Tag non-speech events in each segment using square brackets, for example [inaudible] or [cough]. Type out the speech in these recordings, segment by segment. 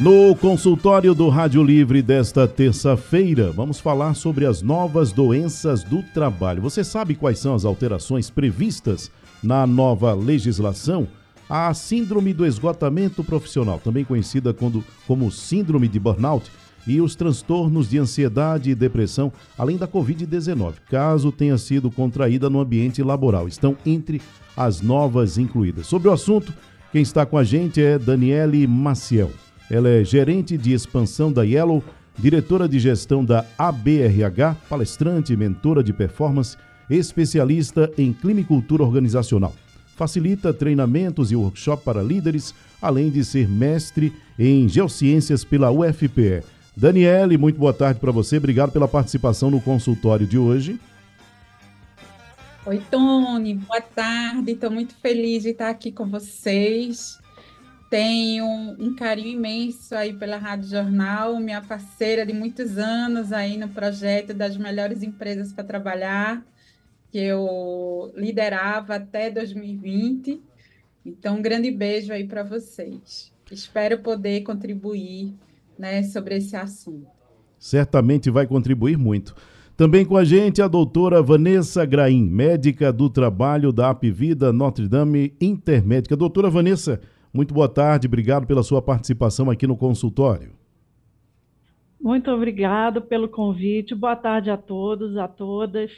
No consultório do Rádio Livre desta terça-feira, vamos falar sobre as novas doenças do trabalho. Você sabe quais são as alterações previstas na nova legislação? A síndrome do esgotamento profissional, também conhecida como síndrome de burnout, e os transtornos de ansiedade e depressão, além da Covid-19, caso tenha sido contraída no ambiente laboral, estão entre as novas incluídas. Sobre o assunto, quem está com a gente é Daniele Maciel. Ela é gerente de expansão da Yellow, diretora de gestão da ABRH, palestrante, mentora de performance, especialista em climicultura organizacional. Facilita treinamentos e workshops para líderes, além de ser mestre em geociências pela UFPE. Daniele, muito boa tarde para você. Obrigado pela participação no consultório de hoje. Oi, Tony. Boa tarde. Estou muito feliz de estar aqui com vocês. Tenho um carinho imenso aí pela Rádio Jornal, minha parceira de muitos anos aí no projeto das melhores empresas para trabalhar, que eu liderava até 2020. Então, um grande beijo aí para vocês. Espero poder contribuir né, sobre esse assunto. Certamente vai contribuir muito. Também com a gente a doutora Vanessa Graim, médica do trabalho da Apvida Notre Dame Intermédica. Doutora Vanessa, muito boa tarde, obrigado pela sua participação aqui no consultório. Muito obrigado pelo convite. Boa tarde a todos, a todas.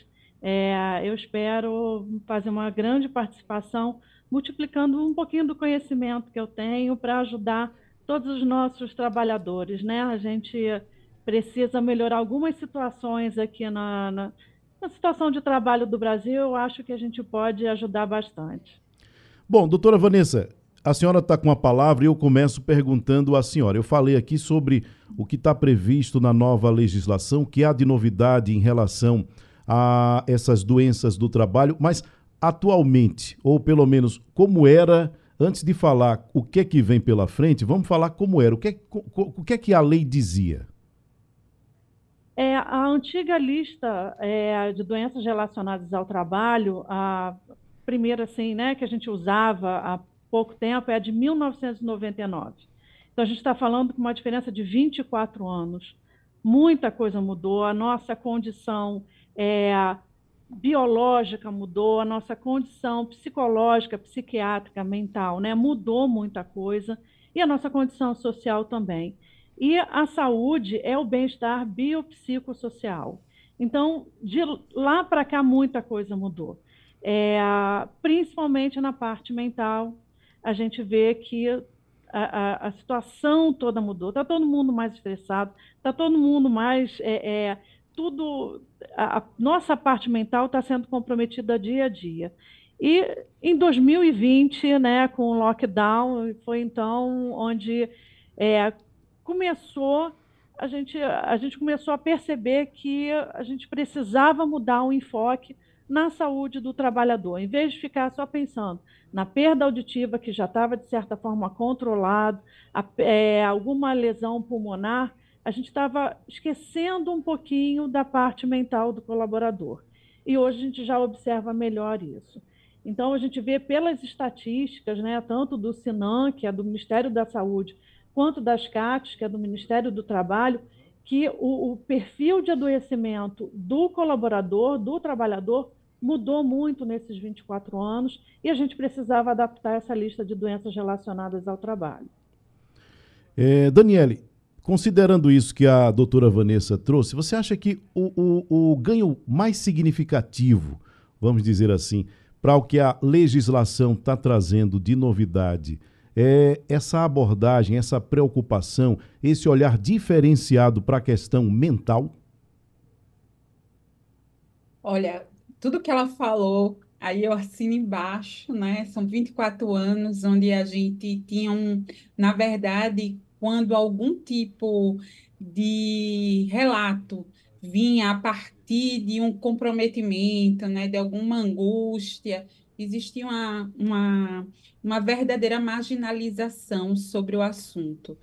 É, eu espero fazer uma grande participação, multiplicando um pouquinho do conhecimento que eu tenho para ajudar todos os nossos trabalhadores. Né? A gente precisa melhorar algumas situações aqui na, na, na situação de trabalho do Brasil. Eu acho que a gente pode ajudar bastante. Bom, doutora Vanessa, a senhora está com a palavra e eu começo perguntando à senhora. Eu falei aqui sobre o que está previsto na nova legislação, que há de novidade em relação a essas doenças do trabalho, mas atualmente, ou pelo menos como era, antes de falar o que é que vem pela frente, vamos falar como era. O que é, o que, é que a lei dizia? É, a antiga lista é, de doenças relacionadas ao trabalho, a primeira assim, né, que a gente usava há pouco tempo, é a de 1999. Então, a gente está falando com uma diferença de 24 anos. Muita coisa mudou, a nossa condição é, biológica mudou, a nossa condição psicológica, psiquiátrica, mental, né? Mudou muita coisa, e a nossa condição social também. E a saúde é o bem-estar biopsicossocial. Então, de lá para cá, muita coisa mudou. É, principalmente na parte mental, a gente vê que a, a, a situação toda mudou. Está todo mundo mais estressado, está todo mundo mais. É, é, tudo. A, a, nossa parte mental está sendo comprometida dia a dia. E em 2020, né, com o lockdown, foi então onde é, começou. A gente, a gente começou a perceber que a gente precisava mudar o enfoque na saúde do trabalhador, em vez de ficar só pensando na perda auditiva, que já estava, de certa forma, controlado, a, é, alguma lesão pulmonar, a gente estava esquecendo um pouquinho da parte mental do colaborador. E hoje a gente já observa melhor isso. Então, a gente vê pelas estatísticas, né, tanto do SINAM, que é do Ministério da Saúde, quanto das CATs, que é do Ministério do Trabalho, que o, o perfil de adoecimento do colaborador, do trabalhador, mudou muito nesses 24 anos e a gente precisava adaptar essa lista de doenças relacionadas ao trabalho. É, Daniele, considerando isso que a doutora Vanessa trouxe, você acha que o, o, o ganho mais significativo, vamos dizer assim, para o que a legislação está trazendo de novidade, é essa abordagem, essa preocupação, esse olhar diferenciado para a questão mental? Olha, tudo que ela falou, aí eu assino embaixo, né? São 24 anos onde a gente tinha um, na verdade, quando algum tipo de relato vinha a partir de um comprometimento, né, de alguma angústia, existia uma, uma, uma verdadeira marginalização sobre o assunto.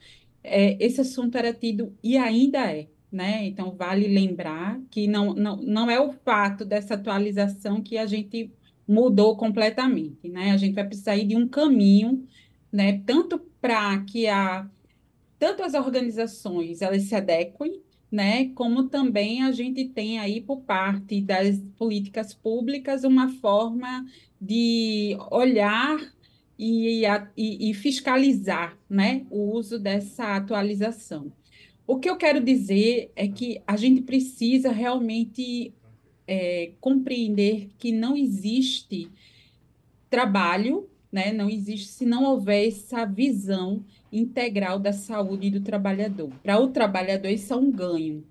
É, esse assunto era tido, e ainda é, né? Então, vale lembrar que não, não, não é o fato dessa atualização que a gente mudou completamente, né? A gente vai precisar ir de um caminho, né? Tanto para que a tanto as organizações elas se adequem, né? Como também a gente tem aí por parte das políticas públicas uma forma de olhar e, e, e fiscalizar, né? O uso dessa atualização. O que eu quero dizer é que a gente precisa realmente é, compreender que não existe trabalho, né? não existe se não houver essa visão integral da saúde do trabalhador. Para o trabalhador, isso é um ganho,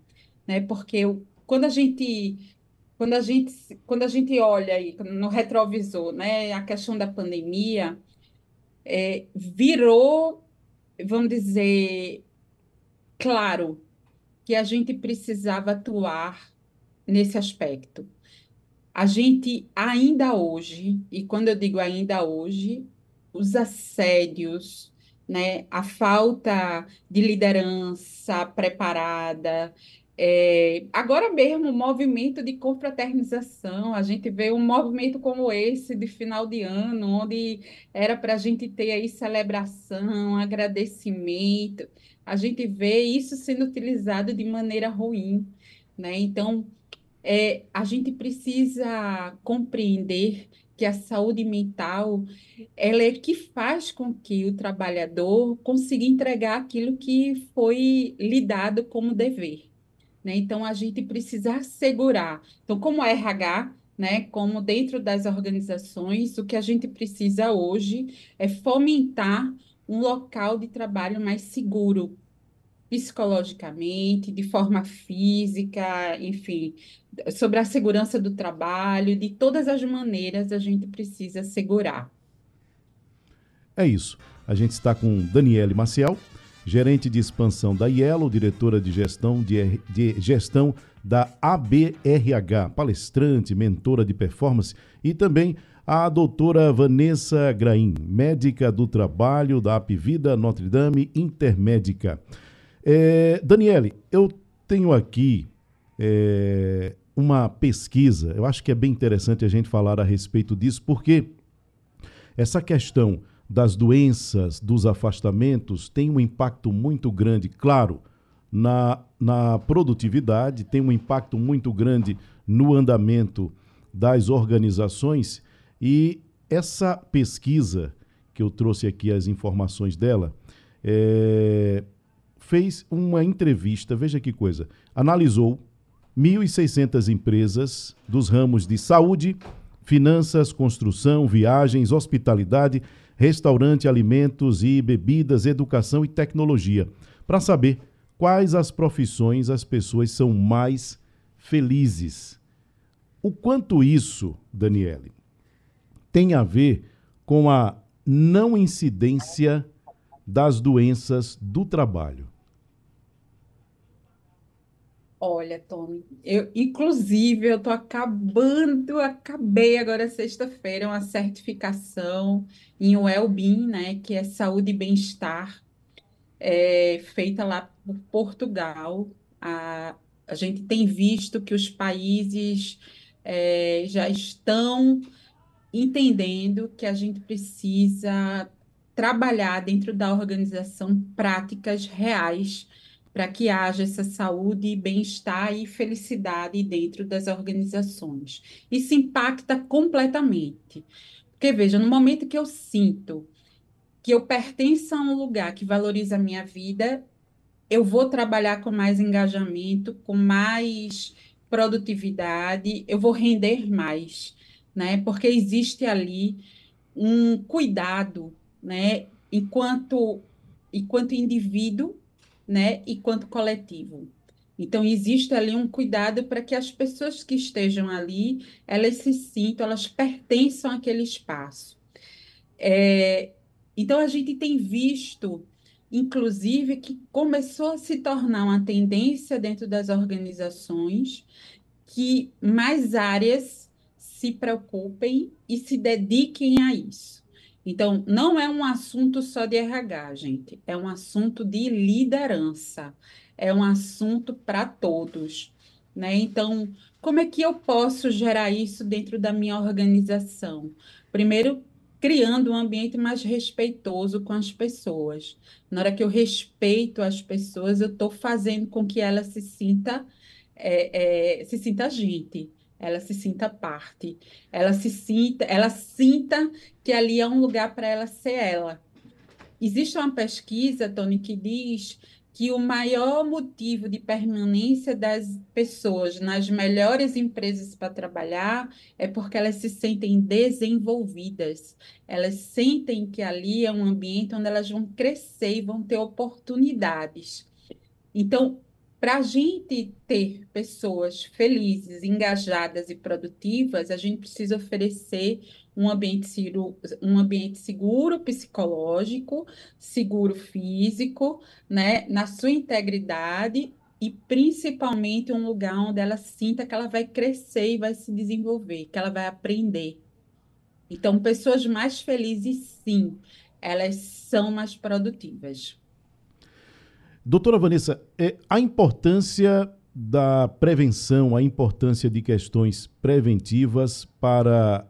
né? porque quando a gente quando a gente quando a gente olha aí no retrovisor, né, a questão da pandemia é, virou, vamos dizer, claro que a gente precisava atuar nesse aspecto. A gente ainda hoje, e quando eu digo ainda hoje, os assédios, né, a falta de liderança preparada, é, agora mesmo, o movimento de confraternização, a gente vê um movimento como esse de final de ano, onde era para a gente ter aí celebração, agradecimento, a gente vê isso sendo utilizado de maneira ruim, né? Então, é, a gente precisa compreender que a saúde mental ela é que faz com que o trabalhador consiga entregar aquilo que foi lhe dado como dever. Né? Então, a gente precisa assegurar. Então, como RH, né, como dentro das organizações, o que a gente precisa hoje é fomentar um local de trabalho mais seguro, psicologicamente, de forma física, enfim, sobre a segurança do trabalho, de todas as maneiras a gente precisa segurar. É isso. A gente está com Daniele Maciel, gerente de expansão da IELO, diretora de gestão, de, de gestão da ABRH, palestrante, mentora de performance, e também a doutora Vanessa Graim, médica do trabalho da Apvida Notre Dame Intermédica. É, Daniele, eu tenho aqui é, uma pesquisa, eu acho que é bem interessante a gente falar a respeito disso, porque essa questão das doenças, dos afastamentos, tem um impacto muito grande, claro, na, na produtividade, tem um impacto muito grande no andamento das organizações. E essa pesquisa, que eu trouxe aqui as informações dela, é, fez uma entrevista, veja que coisa, analisou 1.600 empresas dos ramos de saúde, finanças, construção, viagens, hospitalidade, restaurante, alimentos e bebidas, educação e tecnologia, para saber quais as profissões as pessoas são mais felizes. O quanto isso, Daniele, tem a ver com a não incidência das doenças do trabalho? Olha, Tony, eu, inclusive, eu estou acabando, acabei agora sexta-feira uma certificação em well-being, né, que é saúde e bem-estar, é, feita lá por Portugal. A, a gente tem visto que os países é, já estão entendendo que a gente precisa trabalhar dentro da organização práticas reais para que haja essa saúde, bem-estar e felicidade dentro das organizações. Isso impacta completamente. Porque, veja, no momento que eu sinto que eu pertenço a um lugar que valoriza a minha vida, eu vou trabalhar com mais engajamento, com mais produtividade, eu vou render mais, né? Porque existe ali um cuidado, né? Enquanto, enquanto indivíduo né, e quanto coletivo. Então, existe ali um cuidado para que as pessoas que estejam ali, elas se sintam, elas pertençam àquele espaço. É, então, a gente tem visto inclusive, que começou a se tornar uma tendência dentro das organizações que mais áreas se preocupem e se dediquem a isso. Então, não é um assunto só de RH, gente, é um assunto de liderança, é um assunto para todos. Né? Então, como é que eu posso gerar isso dentro da minha organização? Primeiro, criando um ambiente mais respeitoso com as pessoas. Na hora que eu respeito as pessoas, eu estou fazendo com que ela se sinta é, é, se sinta gente, ela se sinta parte, ela se sinta, ela sinta que ali é um lugar para ela ser ela. Existe uma pesquisa, Tony, que diz que o maior motivo de permanência das pessoas nas melhores empresas para trabalhar é porque elas se sentem desenvolvidas. Elas sentem que ali é um ambiente onde elas vão crescer e vão ter oportunidades. Então, para a gente ter pessoas felizes, engajadas e produtivas, a gente precisa oferecer um ambiente, um ambiente seguro psicológico, seguro físico, né, na sua integridade e principalmente um lugar onde ela sinta que ela vai crescer e vai se desenvolver, que ela vai aprender. Então, pessoas mais felizes, sim, elas são mais produtivas. Doutora Vanessa, é, a importância da prevenção, a importância de questões preventivas para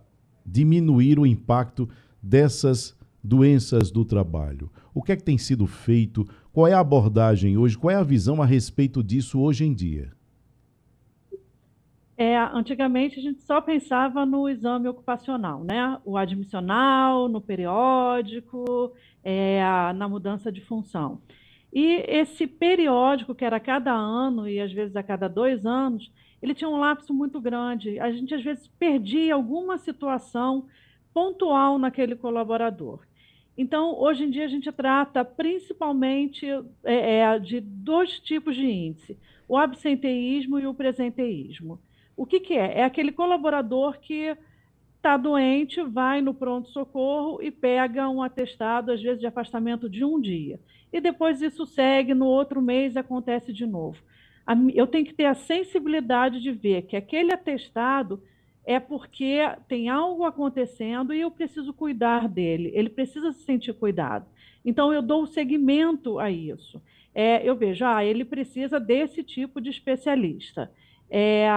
diminuir o impacto dessas doenças do trabalho. O que é que tem sido feito? Qual é a abordagem hoje? Qual é a visão a respeito disso hoje em dia? É, antigamente a gente só pensava no exame ocupacional, né? O admissional, no periódico, é, na mudança de função. E esse periódico, que era a cada ano e às vezes a cada dois anos, ele tinha um lapso muito grande. A gente às vezes perdia alguma situação pontual naquele colaborador. Então, hoje em dia, a gente trata principalmente é, é, de dois tipos de índice: o absenteísmo e o presenteísmo. O que, que é? É aquele colaborador que está doente, vai no pronto-socorro e pega um atestado, às vezes, de afastamento de um dia. E depois isso segue, no outro mês acontece de novo. Eu tenho que ter a sensibilidade de ver que aquele atestado é porque tem algo acontecendo e eu preciso cuidar dele, ele precisa se sentir cuidado. Então, eu dou seguimento a isso. É, eu vejo, ah, ele precisa desse tipo de especialista. É,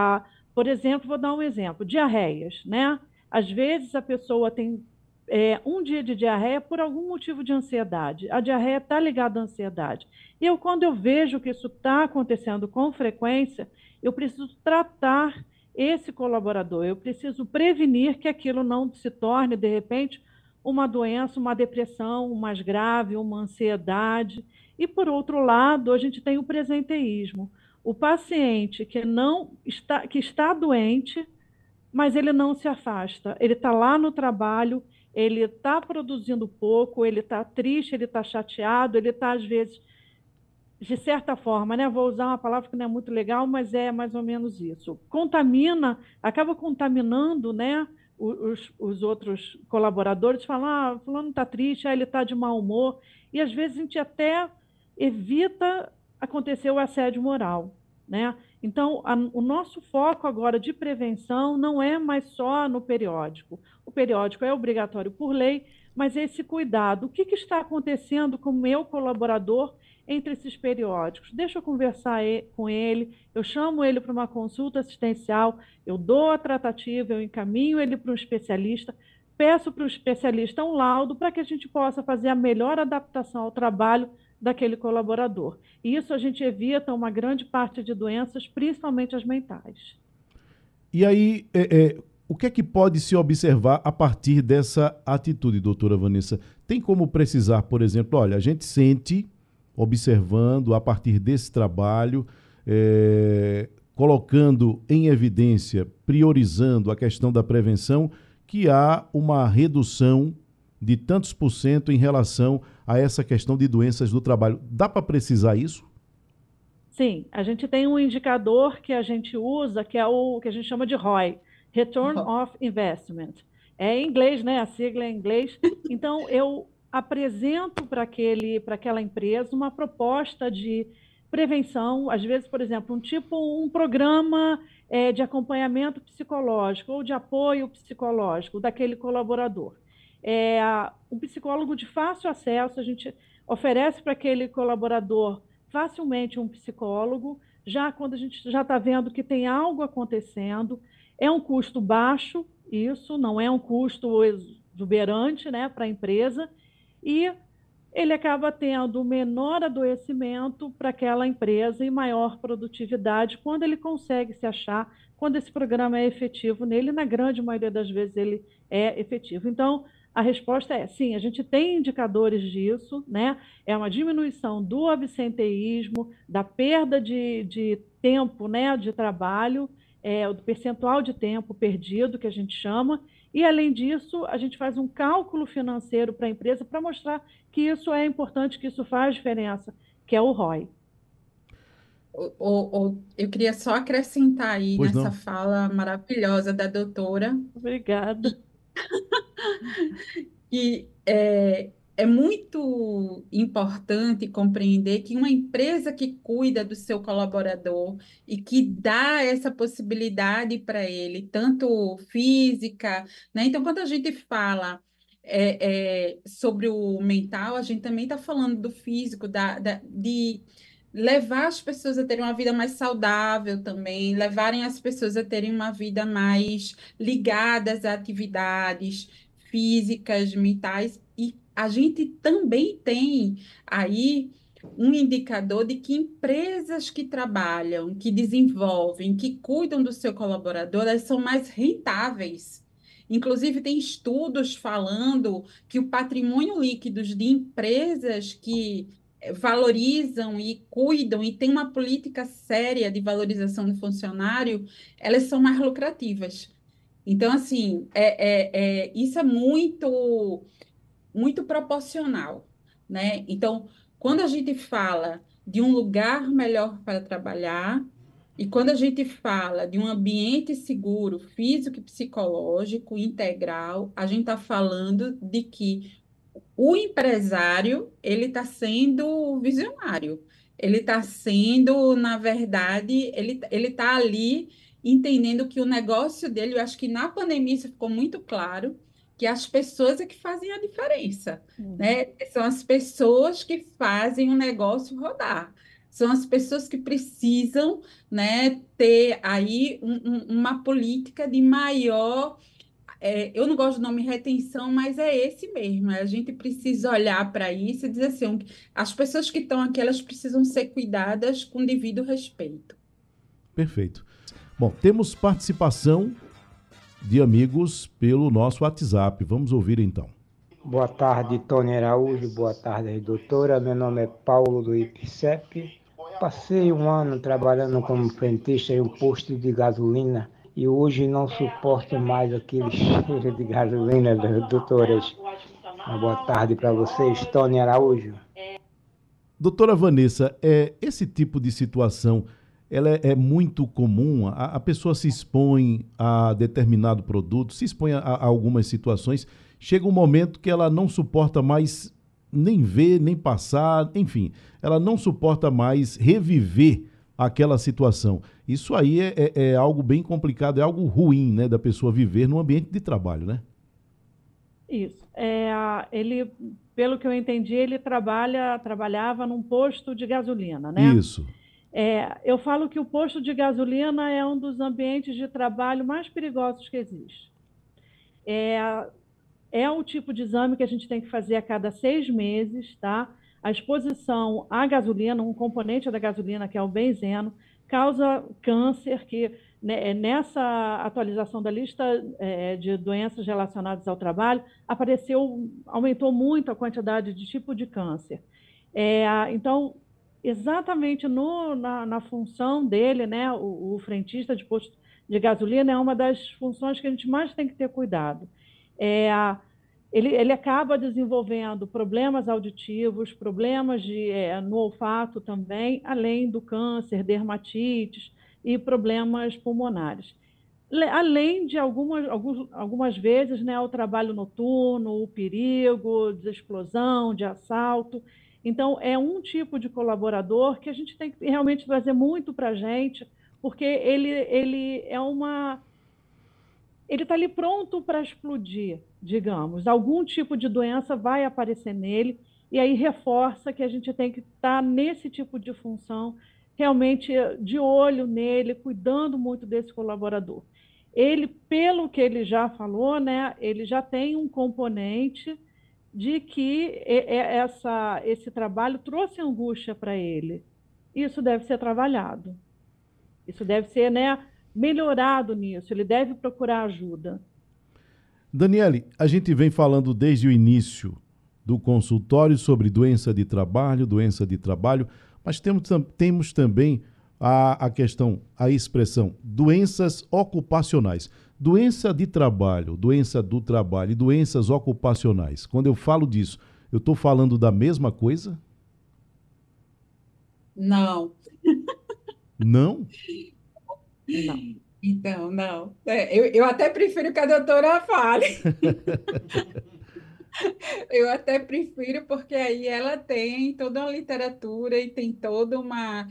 por exemplo, vou dar um exemplo: diarreias, né? Às vezes a pessoa tem é, um dia de diarreia por algum motivo de ansiedade. A diarreia está ligada à ansiedade. E eu, quando eu vejo que isso está acontecendo com frequência, eu preciso tratar esse colaborador, eu preciso prevenir que aquilo não se torne, de repente, uma doença, uma depressão mais grave, uma ansiedade. E, por outro lado, a gente tem o presenteísmo. O paciente que não está, que está doente, mas ele não se afasta. Ele está lá no trabalho, ele está produzindo pouco, ele está triste, ele está chateado, ele está, às vezes, de certa forma, né? Vou usar uma palavra que não é muito legal, mas é mais ou menos isso. Contamina, acaba contaminando, né? Os, os outros colaboradores falam, ah, fulano está triste, ah, ele está de mau humor. E às vezes a gente até evita acontecer o assédio moral, né? Então, a, o nosso foco agora de prevenção não é mais só no periódico. O periódico é obrigatório por lei, mas esse cuidado. O que, que está acontecendo com o meu colaborador entre esses periódicos? Deixa eu conversar com ele, eu chamo ele para uma consulta assistencial, eu dou a tratativa, eu encaminho ele para um especialista, peço para o especialista um laudo para que a gente possa fazer a melhor adaptação ao trabalho daquele colaborador. E isso a gente evita uma grande parte de doenças, principalmente as mentais. E aí, é, é, o que é que pode se observar a partir dessa atitude, doutora Vanessa? Tem como precisar, por exemplo, olha, a gente sente, observando a partir desse trabalho, é, colocando em evidência, priorizando a questão da prevenção, que há uma redução de tantos por cento em relação a essa questão de doenças do trabalho. Dá para precisar isso? Sim, a gente tem um indicador que a gente usa, que é o que a gente chama de ROI, Return of Investment. É em inglês, né? A sigla é em inglês. Então, eu apresento para aquela empresa uma proposta de prevenção, às vezes, por exemplo, um tipo, um programa é, de acompanhamento psicológico ou de apoio psicológico daquele colaborador. É, um psicólogo de fácil acesso, a gente oferece para aquele colaborador facilmente um psicólogo, já quando a gente já está vendo que tem algo acontecendo, é um custo baixo, isso não é um custo exuberante né, para a empresa, e ele acaba tendo menor adoecimento para aquela empresa e maior produtividade quando ele consegue se achar, quando esse programa é efetivo nele, na grande maioria das vezes ele é efetivo. Então, a resposta é sim, a gente tem indicadores disso, né? É uma diminuição do absenteísmo, da perda de, de tempo né, de trabalho, é, do percentual de tempo perdido, que a gente chama, e, além disso, a gente faz um cálculo financeiro para a empresa para mostrar que isso é importante, que isso faz diferença, que é o ROI. O, o, eu queria só acrescentar aí pois nessa não. fala maravilhosa da doutora. Obrigada. Que [laughs] é, é muito importante compreender que uma empresa que cuida do seu colaborador e que dá essa possibilidade para ele, tanto física, né? Então, quando a gente fala é, é, sobre o mental, a gente também está falando do físico, da, da, de levar as pessoas a terem uma vida mais saudável também, levarem as pessoas a terem uma vida mais ligadas a atividades físicas, mentais e a gente também tem aí um indicador de que empresas que trabalham, que desenvolvem, que cuidam do seu colaborador, elas são mais rentáveis. Inclusive, tem estudos falando que o patrimônio líquido de empresas que valorizam e cuidam e têm uma política séria de valorização do funcionário, elas são mais lucrativas. Então, assim, é, é, é isso é muito muito proporcional, né? Então, quando a gente fala de um lugar melhor para trabalhar e quando a gente fala de um ambiente seguro, físico e psicológico integral, a gente está falando de que o empresário ele está sendo visionário, ele está sendo, na verdade, ele ele está ali entendendo que o negócio dele, eu acho que na pandemia isso ficou muito claro que as pessoas é que fazem a diferença, uhum. né? São as pessoas que fazem o negócio rodar. São as pessoas que precisam, né, ter aí um, um, uma política de maior é, eu não gosto do nome retenção, mas é esse mesmo. A gente precisa olhar para isso e dizer assim: as pessoas que estão aqui, elas precisam ser cuidadas com devido respeito. Perfeito. Bom, temos participação de amigos pelo nosso WhatsApp. Vamos ouvir então. Boa tarde, Tony Araújo. Boa tarde, doutora. Meu nome é Paulo do IPCEP. Passei um ano trabalhando como frentista em um posto de gasolina e hoje não suporto mais aquele [laughs] cheiro de gasolina das doutoras. Uma boa tarde para vocês, Tony Araújo. Doutora Vanessa, é, esse tipo de situação ela é, é muito comum. A, a, pessoa se expõe a determinado produto, se expõe a, a, algumas situações. Chega um momento que ela não suporta mais nem ver, nem passar, enfim, ela não suporta mais reviver aquela situação. Isso aí é, é, é algo bem complicado, é algo ruim, né, da pessoa viver no ambiente de trabalho, né? Isso. É, ele, pelo que eu entendi, ele trabalha, trabalhava num posto de gasolina, né? Isso. É, eu falo que o posto de gasolina é um dos ambientes de trabalho mais perigosos que existe. É, é o tipo de exame que a gente tem que fazer a cada seis meses, tá? A exposição à gasolina, um componente da gasolina, que é o benzeno, causa câncer, que né, nessa atualização da lista é, de doenças relacionadas ao trabalho, apareceu, aumentou muito a quantidade de tipo de câncer. É, então, exatamente no, na, na, função dele, né, o, o, frentista de posto de gasolina é uma das funções que a gente mais tem que ter cuidado. É, ele, ele acaba desenvolvendo problemas auditivos, problemas de, é, no olfato também, além do câncer, dermatites e problemas pulmonares. além de algumas, alguns, algumas vezes né, o trabalho noturno, o perigo de explosão, de assalto. Então, é um tipo de colaborador que a gente tem que realmente trazer muito para a gente, porque ele, ele é uma. Ele está ali pronto para explodir, digamos. Algum tipo de doença vai aparecer nele, e aí reforça que a gente tem que estar tá nesse tipo de função, realmente de olho nele, cuidando muito desse colaborador. Ele, pelo que ele já falou, né, ele já tem um componente de que essa, esse trabalho trouxe angústia para ele. Isso deve ser trabalhado. Isso deve ser né, melhorado nisso. Ele deve procurar ajuda. Daniele, a gente vem falando desde o início do consultório sobre doença de trabalho, doença de trabalho, mas temos, temos também a, a questão, a expressão doenças ocupacionais. Doença de trabalho, doença do trabalho e doenças ocupacionais. Quando eu falo disso, eu estou falando da mesma coisa? Não. Não? Não. Então, não. É, eu, eu até prefiro que a doutora fale. [laughs] Eu até prefiro, porque aí ela tem toda uma literatura e tem toda uma.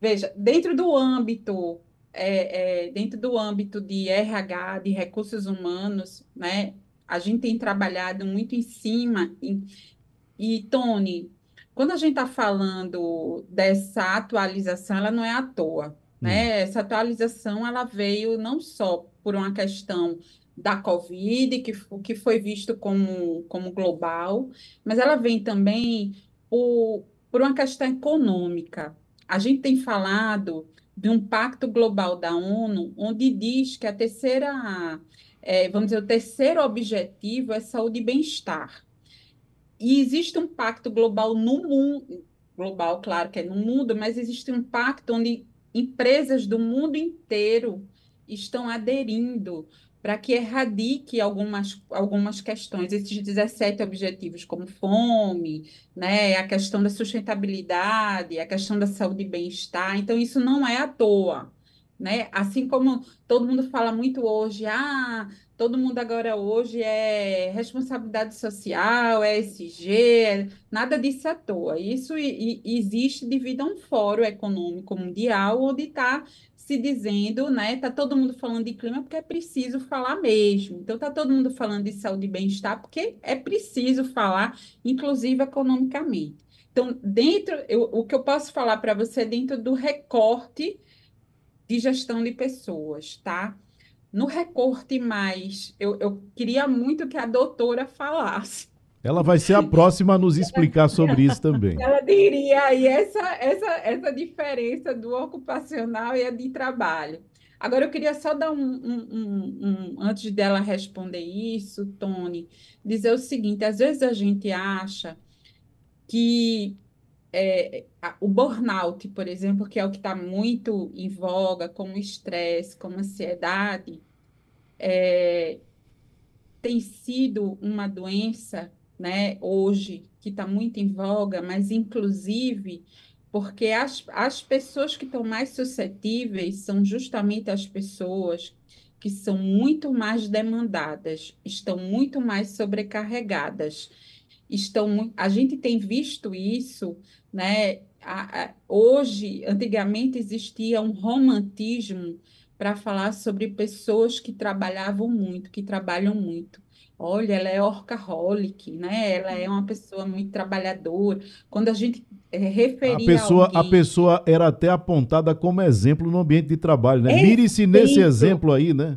Veja, dentro do âmbito, é, é, dentro do âmbito de RH, de recursos humanos, né, a gente tem trabalhado muito em cima. E, e Tony, quando a gente está falando dessa atualização, ela não é à toa. Né? Hum. Essa atualização ela veio não só por uma questão da Covid, que, que foi visto como, como global, mas ela vem também por, por uma questão econômica. A gente tem falado de um pacto global da ONU, onde diz que a terceira, é, vamos dizer, o terceiro objetivo é saúde e bem-estar. E existe um pacto global no mundo, global, claro que é no mundo, mas existe um pacto onde empresas do mundo inteiro estão aderindo para que erradique algumas, algumas questões, esses 17 objetivos, como fome, né, a questão da sustentabilidade, a questão da saúde e bem-estar. Então, isso não é à toa. Né? Assim como todo mundo fala muito hoje, ah, todo mundo agora hoje é responsabilidade social, é SG, nada disso é à toa. Isso e, e existe devido a um fórum econômico mundial onde está se dizendo, né? Tá todo mundo falando de clima porque é preciso falar mesmo. Então tá todo mundo falando de saúde e bem-estar porque é preciso falar, inclusive economicamente. Então, dentro, eu, o que eu posso falar para você é dentro do recorte de gestão de pessoas, tá? No recorte mais, eu, eu queria muito que a doutora falasse ela vai ser a próxima a nos explicar sobre isso também. Ela diria aí essa, essa, essa diferença do ocupacional e a de trabalho. Agora, eu queria só dar um, um, um, um, Antes dela responder isso, Tony, dizer o seguinte: às vezes a gente acha que é, o burnout, por exemplo, que é o que está muito em voga, como estresse, como ansiedade, é, tem sido uma doença né, hoje, que está muito em voga, mas inclusive porque as, as pessoas que estão mais suscetíveis são justamente as pessoas que são muito mais demandadas, estão muito mais sobrecarregadas. Estão, a gente tem visto isso, né? A, a, hoje, antigamente existia um romantismo para falar sobre pessoas que trabalhavam muito, que trabalham muito. Olha, ela é orcaholic, né? Ela é uma pessoa muito trabalhadora. Quando a gente é, referia a pessoa, alguém... a pessoa era até apontada como exemplo no ambiente de trabalho, né? Mire-se nesse exemplo aí, né?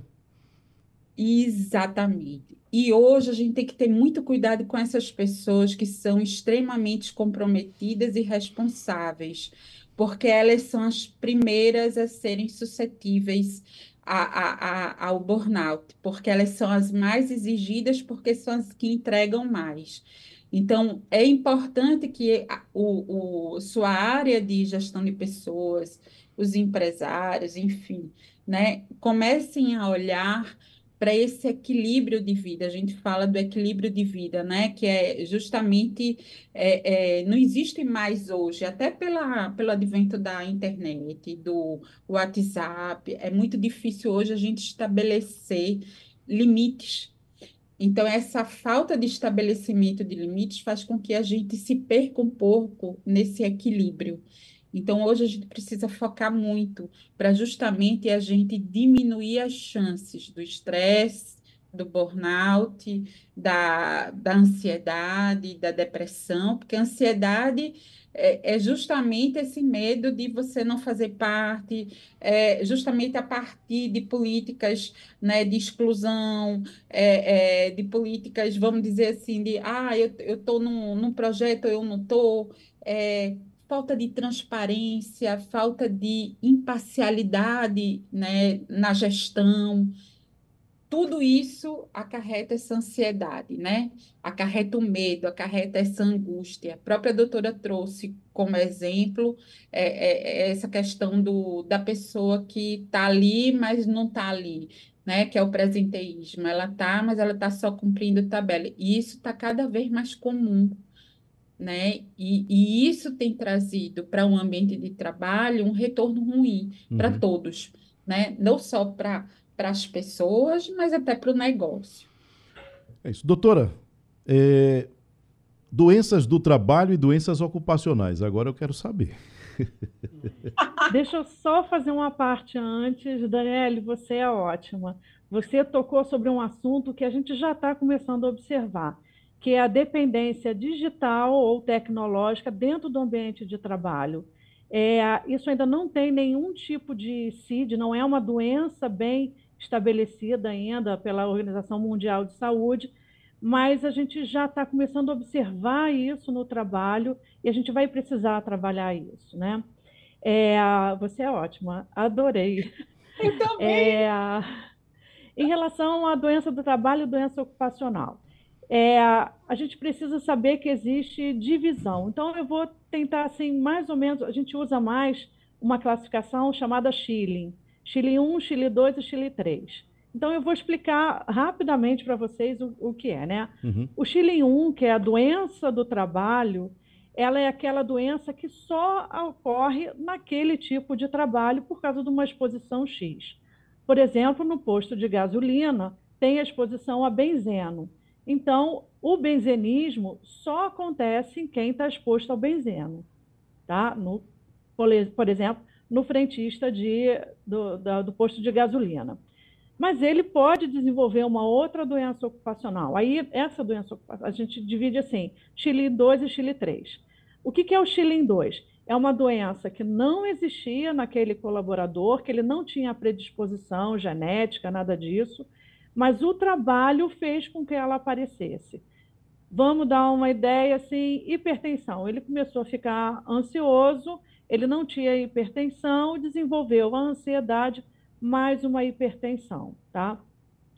Exatamente. E hoje a gente tem que ter muito cuidado com essas pessoas que são extremamente comprometidas e responsáveis, porque elas são as primeiras a serem suscetíveis a, a, ao burnout, porque elas são as mais exigidas, porque são as que entregam mais. Então, é importante que o, o, sua área de gestão de pessoas, os empresários, enfim, né, comecem a olhar para esse equilíbrio de vida. A gente fala do equilíbrio de vida, né? Que é justamente é, é, não existe mais hoje, até pela, pelo advento da internet, do WhatsApp, é muito difícil hoje a gente estabelecer limites. Então, essa falta de estabelecimento de limites faz com que a gente se perca um pouco nesse equilíbrio. Então, hoje a gente precisa focar muito para justamente a gente diminuir as chances do estresse, do burnout, da, da ansiedade, da depressão, porque a ansiedade é, é, justamente esse medo de você não fazer parte, é justamente a partir de políticas né, de exclusão, é, é, de políticas, vamos dizer assim, de ah, eu estou num, num projeto, eu não estou. Falta de transparência, falta de imparcialidade né, na gestão. Tudo isso acarreta essa ansiedade, né? Acarreta o medo, acarreta essa angústia. A própria doutora trouxe como exemplo é, é, é essa questão do, da pessoa que está ali, mas não está ali, né? Que é o presenteísmo. Ela está, mas ela está só cumprindo tabela. E isso está cada vez mais comum né? E, e isso tem trazido para um ambiente de trabalho um retorno ruim uhum. para todos, né? Não só para as pessoas, mas até para o negócio. É isso. Doutora, é, doenças do trabalho e doenças ocupacionais. Agora eu quero saber. [laughs] Deixa eu só fazer uma parte antes. Daniele, você é ótima. Você tocou sobre um assunto que a gente já está começando a observar que é a dependência digital ou tecnológica dentro do ambiente de trabalho. É, isso ainda não tem nenhum tipo de CID, não é uma doença bem estabelecida ainda pela Organização Mundial de Saúde, mas a gente já está começando a observar isso no trabalho e a gente vai precisar trabalhar isso, né? É, você é ótima, adorei. Eu também. É, em relação à doença do trabalho e doença ocupacional, é, a gente precisa saber que existe divisão. Então, eu vou tentar, assim, mais ou menos, a gente usa mais uma classificação chamada Schilling. Schilling 1, Schilling 2 e Schilling 3. Então, eu vou explicar rapidamente para vocês o, o, que é, né? Uhum. O Schilling 1, que é a doença do trabalho, ela é aquela doença que só ocorre naquele tipo de trabalho por causa de uma exposição X. Por exemplo, no posto de gasolina, tem a exposição a benzeno. Então, o benzenismo só acontece em quem está exposto ao benzeno, tá? No, por exemplo, no frentista de, do, do posto de gasolina. Mas ele pode desenvolver uma outra doença ocupacional. Aí, essa doença ocupacional, a gente divide assim, Chile 2 e Chile 3. O que, que é o Chile 2? É uma doença que não existia naquele colaborador, que ele não tinha predisposição genética, nada disso, mas o trabalho fez com que ela aparecesse. Vamos dar uma ideia assim, hipertensão. Ele começou a ficar ansioso, ele não tinha hipertensão, desenvolveu a ansiedade mais uma hipertensão, tá?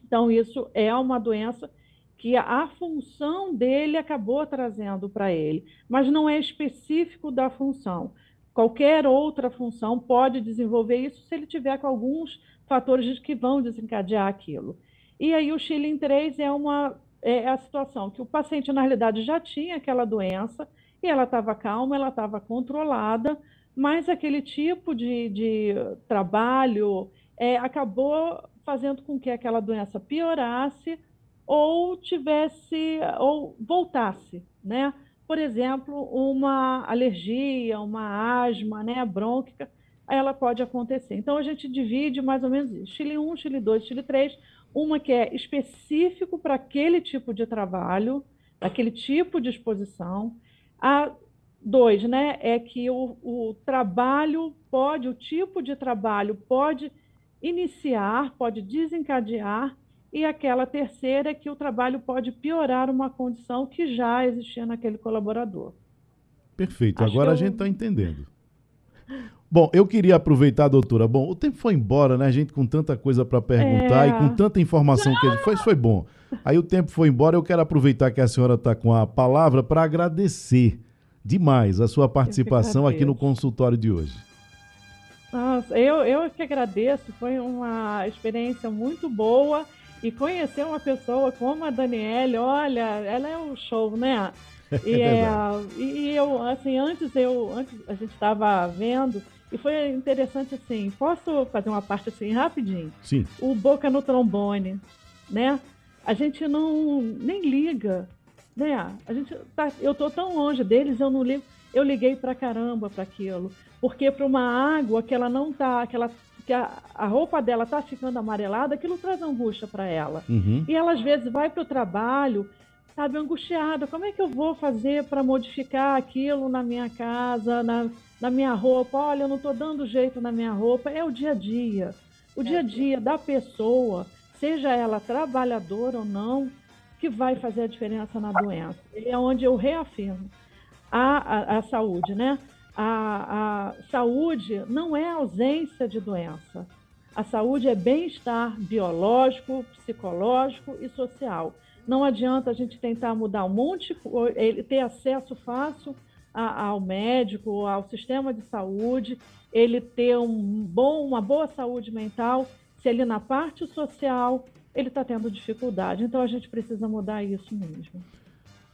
Então isso é uma doença que a função dele acabou trazendo para ele, mas não é específico da função. Qualquer outra função pode desenvolver isso se ele tiver com alguns fatores que vão desencadear aquilo. E aí o Chile 3 é uma é a situação que o paciente, na realidade, já tinha aquela doença e ela estava calma, ela estava controlada, mas aquele tipo de, de trabalho é, acabou fazendo com que aquela doença piorasse ou tivesse, ou voltasse, né? Por exemplo, uma alergia, uma asma, né, brônquica, ela pode acontecer. Então, a gente divide mais ou menos. Chile 1, Chile 2, Chile 3 uma que é específico para aquele tipo de trabalho, aquele tipo de exposição. A dois, né, é que o, o trabalho pode, o tipo de trabalho pode iniciar, pode desencadear, e aquela terceira é que o trabalho pode piorar uma condição que já existia naquele colaborador. Perfeito, Acho agora eu... a gente está entendendo. Bom, eu queria aproveitar, doutora. Bom, o tempo foi embora, né? A gente com tanta coisa para perguntar é... e com tanta informação que a gente fez, foi bom. Aí o tempo foi embora. Eu quero aproveitar que a senhora está com a palavra para agradecer demais a sua participação aqui no consultório de hoje. Nossa, eu, eu que agradeço. Foi uma experiência muito boa E conhecer uma pessoa como a Daniele, olha, ela é um show, né? [laughs] E, é, e eu, assim, antes eu, antes a gente estava vendo, e foi interessante assim, posso fazer uma parte assim rapidinho? Sim. O Boca no trombone, né? A gente não nem liga, né? A gente tá, eu tô tão longe deles, eu não ligo. Eu liguei pra caramba para aquilo, porque para uma água que ela não tá, que ela que a, a roupa dela tá ficando amarelada, aquilo traz angústia para ela. Uhum. E ela às vezes vai para o trabalho sabe, angustiada. Como é que eu vou fazer para modificar aquilo na minha casa, na, na minha roupa? Olha, eu não estou dando jeito na minha roupa. É o dia a dia. O dia a dia da pessoa, seja ela trabalhadora ou não, que vai fazer a diferença na doença. E é onde eu reafirmo a, a, a saúde, né? A, a saúde não é ausência de doença. A saúde é bem-estar biológico, psicológico e social. Não adianta a gente tentar mudar um monte, ele ter acesso fácil ao médico, ao sistema de saúde, ele ter um bom, uma boa saúde mental, se ele na parte social ele está tendo dificuldade. Então a gente precisa mudar isso mesmo.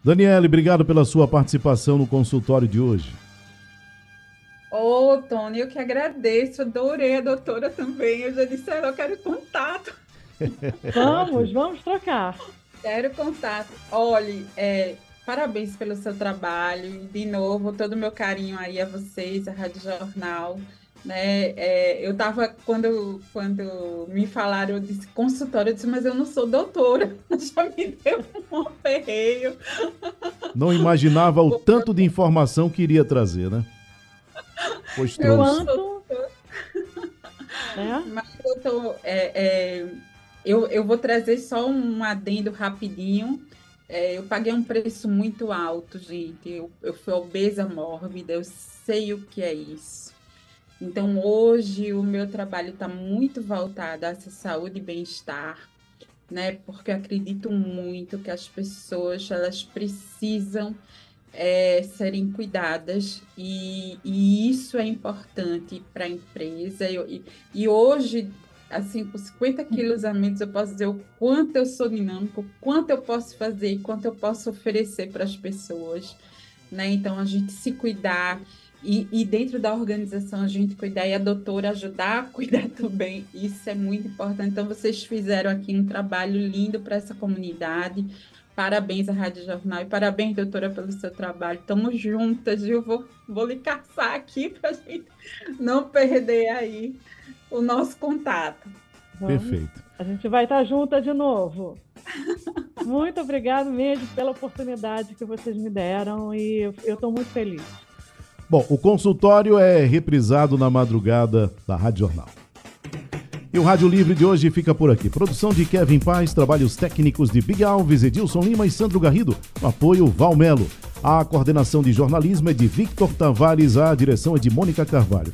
Daniele, obrigado pela sua participação no consultório de hoje. Ô, oh, Tony, eu que agradeço, adorei a doutora também. Eu já disse a ela, eu quero contato. [laughs] vamos, vamos trocar. Quero contato. Olhe, é, parabéns pelo seu trabalho. De novo, todo o meu carinho aí a vocês, a Rádio Jornal. Né? É, eu estava, quando, quando me falaram, eu disse consultório, eu disse, mas eu não sou doutora. [laughs] Já me deu um aperreio. [laughs] Não imaginava o tanto de informação que iria trazer, né? Pois trouxe. Quanto... [laughs] É? Mas eu tô, é, é eu, eu vou trazer só um adendo rapidinho. É, eu paguei um preço muito alto, gente. Eu, eu fui obesa mórbida, eu sei o que é isso. Então, hoje, o meu trabalho está muito voltado a essa saúde e bem-estar, né? Porque eu acredito muito que as pessoas, elas precisam é, serem cuidadas e, e, isso é importante para a empresa. e, e hoje, assim, com 50 quilos a menos, eu posso dizer o quanto eu sou dinâmico, o quanto eu posso fazer e quanto eu posso oferecer para as pessoas, né? Então, a gente se cuidar e, e, dentro da organização a gente cuidar e a doutora ajudar a [laughs] cuidar também, isso é muito importante. Então, vocês fizeram aqui um trabalho lindo para essa comunidade. Parabéns à Rádio Jornal e parabéns, doutora, pelo seu trabalho. Estamos juntas, viu? Vou, vou lhe caçar aqui [laughs] para a gente não perder aí o nosso contato. Vamos. Perfeito. A gente vai estar junta de novo. [laughs] muito obrigado mesmo pela oportunidade que vocês me deram e eu estou muito feliz. Bom, o consultório é reprisado na madrugada da Rádio Jornal. E o Rádio Livre de hoje fica por aqui. Produção de Kevin Paz, trabalhos técnicos de Big Alves, Edilson Lima e Sandro Garrido. Apoio Valmelo. A coordenação de jornalismo é de Victor Tavares, a direção é de Mônica Carvalho.